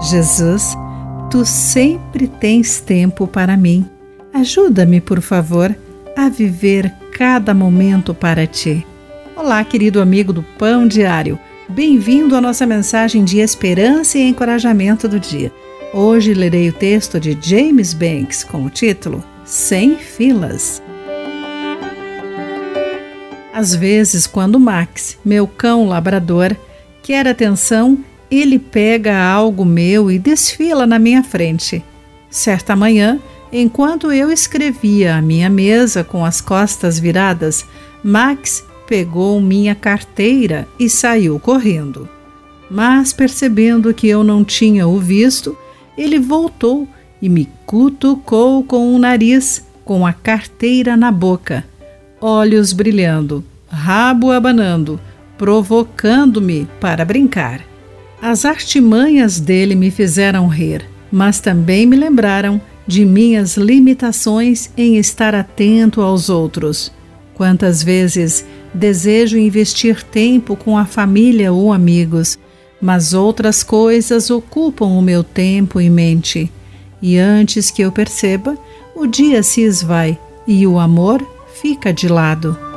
Jesus, tu sempre tens tempo para mim. Ajuda-me, por favor, a viver cada momento para ti. Olá, querido amigo do Pão Diário. Bem-vindo à nossa mensagem de esperança e encorajamento do dia. Hoje lerei o texto de James Banks com o título Sem Filas. Às vezes, quando Max, meu cão labrador, quer atenção, ele pega algo meu e desfila na minha frente. Certa manhã, enquanto eu escrevia à minha mesa com as costas viradas, Max pegou minha carteira e saiu correndo. Mas percebendo que eu não tinha o visto, ele voltou e me cutucou com o nariz, com a carteira na boca, olhos brilhando, rabo abanando, provocando-me para brincar. As artimanhas dele me fizeram rir, mas também me lembraram de minhas limitações em estar atento aos outros. Quantas vezes desejo investir tempo com a família ou amigos, mas outras coisas ocupam o meu tempo e mente. E antes que eu perceba, o dia se esvai e o amor fica de lado.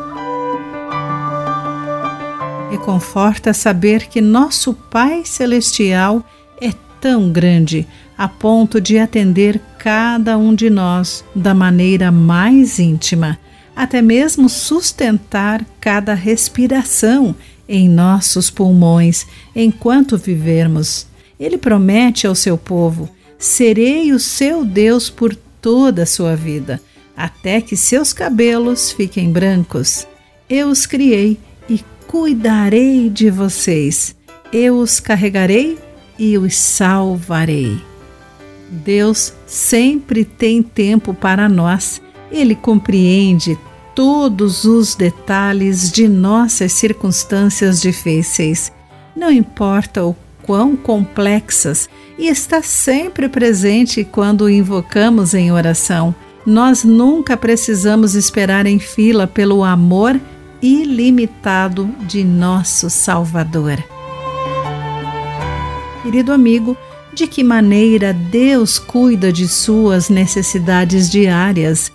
Reconforta saber que nosso Pai Celestial é tão grande a ponto de atender cada um de nós da maneira mais íntima, até mesmo sustentar cada respiração em nossos pulmões enquanto vivermos. Ele promete ao seu povo: serei o seu Deus por toda a sua vida, até que seus cabelos fiquem brancos. Eu os criei cuidarei de vocês, eu os carregarei e os salvarei. Deus sempre tem tempo para nós, Ele compreende todos os detalhes de nossas circunstâncias difíceis. Não importa o quão complexas, e está sempre presente quando invocamos em oração. Nós nunca precisamos esperar em fila pelo amor ilimitado de nosso Salvador. Querido amigo, de que maneira Deus cuida de suas necessidades diárias?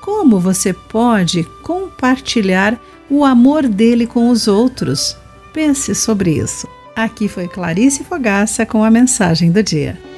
Como você pode compartilhar o amor dele com os outros? Pense sobre isso. Aqui foi Clarice Fogaça com a mensagem do dia.